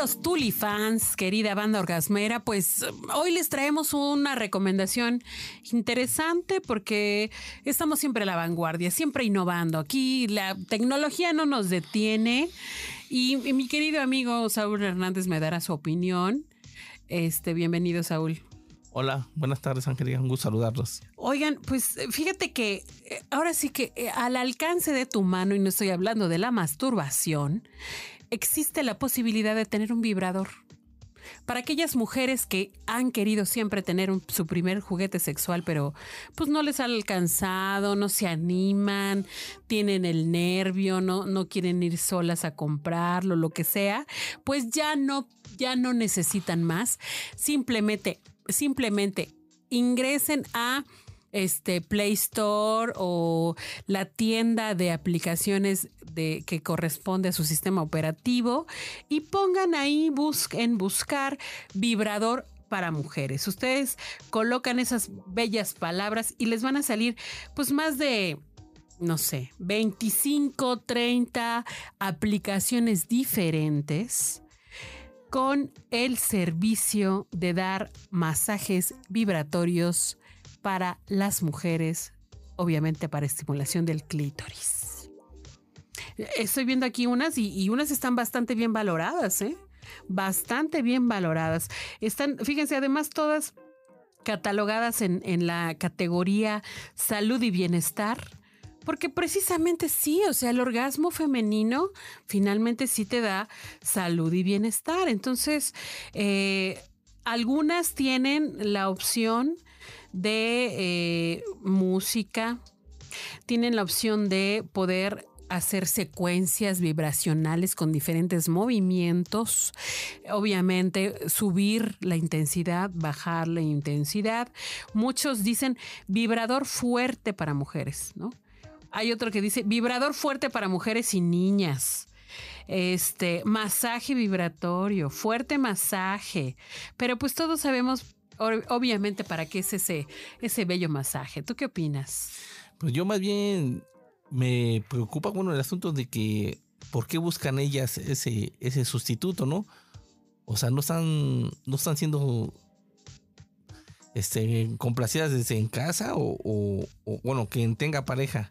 Queridos Tulifans, querida banda orgasmera, pues hoy les traemos una recomendación interesante porque estamos siempre a la vanguardia, siempre innovando. Aquí la tecnología no nos detiene y, y mi querido amigo Saúl Hernández me dará su opinión. Este, bienvenido Saúl. Hola, buenas tardes, Angélica. Un gusto saludarlos. Oigan, pues fíjate que eh, ahora sí que eh, al alcance de tu mano, y no estoy hablando de la masturbación, existe la posibilidad de tener un vibrador. Para aquellas mujeres que han querido siempre tener su primer juguete sexual, pero pues no les ha alcanzado, no se animan, tienen el nervio, no, no quieren ir solas a comprarlo, lo que sea, pues ya no, ya no necesitan más. Simplemente, simplemente ingresen a este Play Store o la tienda de aplicaciones de que corresponde a su sistema operativo y pongan ahí bus- en buscar vibrador para mujeres. Ustedes colocan esas bellas palabras y les van a salir pues más de no sé, 25, 30 aplicaciones diferentes con el servicio de dar masajes vibratorios para las mujeres, obviamente para estimulación del clítoris. Estoy viendo aquí unas y, unas están bastante bien valoradas, ¿eh? Bastante bien valoradas. Están, fíjense, además todas catalogadas en, en la categoría salud y bienestar. Porque precisamente sí, o sea, el orgasmo femenino finalmente sí te da salud y bienestar. Entonces, eh, algunas tienen la opción de eh, música, tienen la opción de poder hacer secuencias vibracionales con diferentes movimientos, obviamente subir la intensidad, bajar la intensidad. Muchos dicen vibrador fuerte para mujeres, ¿no? Hay otro que dice vibrador fuerte para mujeres y niñas. Este, masaje vibratorio, fuerte masaje. Pero pues todos sabemos, obviamente, para qué es ese, ese bello masaje. ¿Tú qué opinas? Pues yo más bien me preocupa, bueno, el asunto de que por qué buscan ellas ese, ese sustituto, ¿no? O sea, no están, no están siendo este, complacidas desde en casa o, o- o, bueno, quien tenga pareja.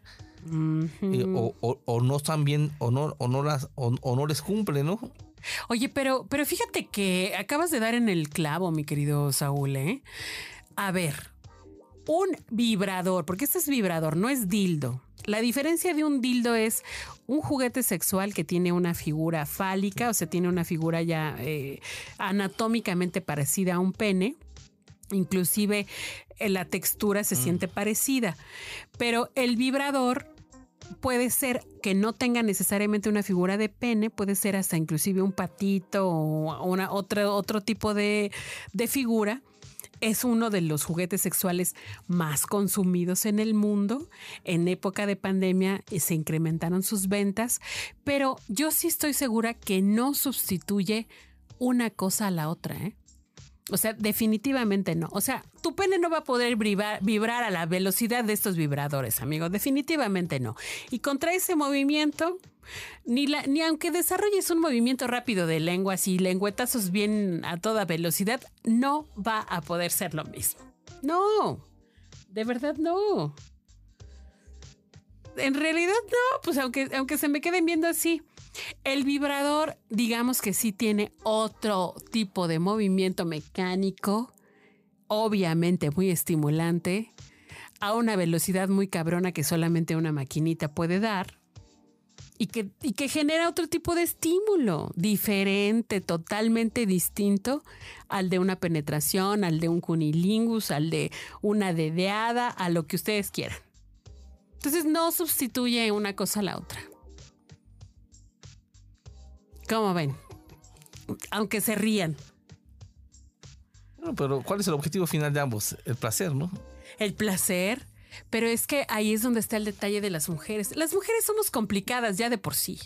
eh, o, o- no están bien o no, o no las o no les cumple, ¿no? Oye, pero, pero fíjate que acabas de dar en el clavo, mi querido Saúl, ¿eh? A ver, un vibrador, porque este es vibrador, no es dildo. La diferencia de un dildo es un juguete sexual que tiene una figura fálica, o sea, tiene una figura ya eh, anatómicamente parecida a un pene. Inclusive eh, la textura se siente parecida. Pero el vibrador puede ser que no tenga necesariamente una figura de pene, puede ser hasta inclusive un patito o una, otra, otro tipo de, de figura. Es uno de los juguetes sexuales más consumidos en el mundo. En época de pandemia eh, se incrementaron sus ventas, pero yo sí estoy segura que no sustituye una cosa a la otra. ¿eh? O sea, definitivamente no. O sea, tu pene no va a poder vibrar, a la velocidad de estos vibradores, amigo. Definitivamente no. Y contra ese movimiento, ni, la, ni aunque desarrolles un movimiento rápido de lengua, así lengüetazos bien a toda velocidad, no va a poder ser lo mismo. No, de verdad no. En realidad no, pues aunque, aunque se me queden viendo así. El vibrador, digamos que sí tiene otro tipo de movimiento mecánico, obviamente muy estimulante, a una velocidad muy cabrona que solamente una maquinita puede dar. Y que, y que genera otro tipo de estímulo, diferente, totalmente distinto al de una penetración, al de un cunilingus, al de una dedeada, a lo que ustedes quieran. Entonces no sustituye una cosa a la otra. ¿Cómo ven? Aunque se rían. No, pero ¿cuál es el objetivo final de ambos? El placer, ¿no? El placer. Pero es que ahí es donde está el detalle de las mujeres. Las mujeres somos complicadas ya de por sí.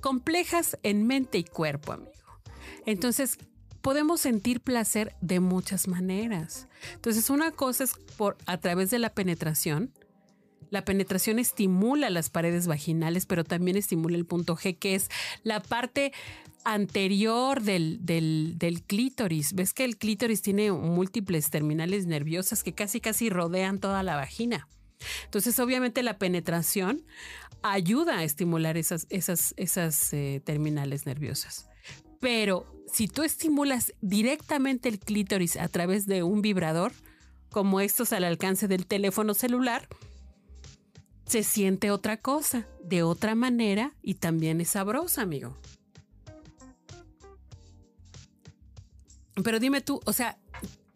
Complejas en mente y cuerpo, amigo. Entonces, podemos sentir placer de muchas maneras. Entonces, una cosa es por a través de la penetración. La penetración estimula las paredes vaginales, pero también estimula el punto G, que es la parte anterior del, del, del, clítoris. Ves que el clítoris tiene múltiples terminales nerviosas que casi casi rodean toda la vagina. Entonces, obviamente, la penetración ayuda a estimular esas, esas, esas eh, terminales nerviosas. Pero si tú estimulas directamente el clítoris a través de un vibrador, como estos al alcance del teléfono celular, se siente otra cosa, de otra manera y también es sabrosa, amigo. Pero dime tú, o sea,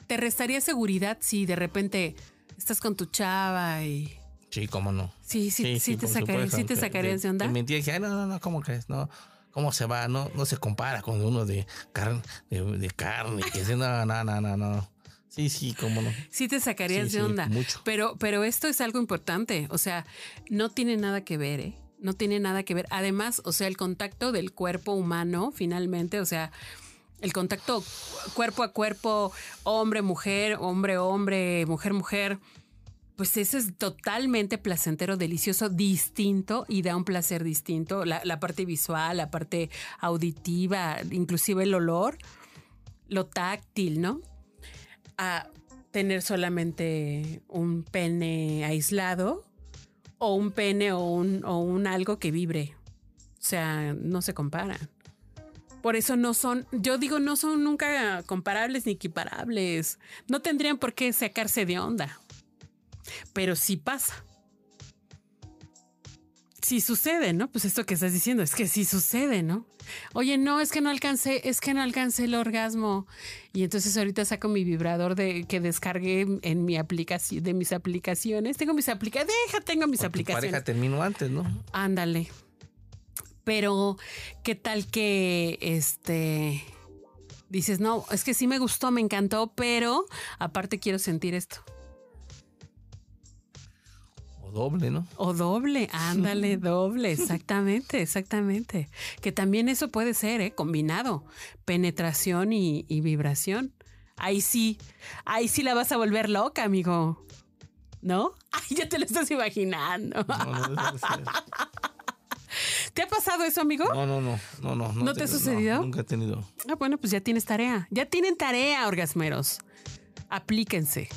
¿te restaría seguridad si de repente estás con tu chava y... Sí, cómo no. Sí, sí, sí, te, sacaría, sí te sacarías de onda. Te mentía y dije, no, no, no, ¿cómo crees? No, ¿cómo se va? No, no se compara con uno de, carne de, carne, que no, no, no, no, no. Sí, sí, cómo no. Sí te sacarías de onda. mucho. Pero, pero esto es algo importante. O sea, no tiene nada que ver, ¿eh? No tiene nada que ver. Además, o sea, el contacto del cuerpo humano, finalmente, o sea, el contacto cuerpo a cuerpo, hombre, mujer, hombre, hombre, mujer, mujer, pues ese es totalmente placentero, delicioso, distinto y da un placer distinto. La, parte visual, la parte auditiva, inclusive el olor, lo táctil, ¿no? A tener solamente un pene aislado o un pene o un, o un algo que vibre. O sea, no se comparan. Por eso no son, yo digo, no son nunca comparables ni equiparables. No tendrían por qué sacarse de onda. Pero sí pasa. Sí sucede, ¿no? Pues esto que estás diciendo es que sí sucede, ¿no? Oye, no, es que no alcancé, es que no alcancé el orgasmo. Y entonces ahorita saco mi vibrador de que descargué en mi aplicación, de mis aplicaciones. Tengo mis aplicaciones, deja, tengo mis aplicaciones. pareja terminó antes, ¿no? Ándale. Pero, ¿qué tal que este dices, no, es que sí me gustó, me encantó, pero aparte quiero sentir esto? Doble, ¿no? O doble, ándale, doble, exactamente, exactamente. Que también eso puede ser, ¿eh? Combinado, penetración y, vibración. Ahí sí, ahí sí la vas a volver loca, amigo. ¿No? Ay, ya te lo estás imaginando. No, ¿Te ha pasado eso, amigo? No, no, no, no, no. ¿No, te ha sucedido? nunca he tenido. Ah, bueno, pues ya tienes tarea. Ya tienen tarea, orgasmeros. Aplíquense.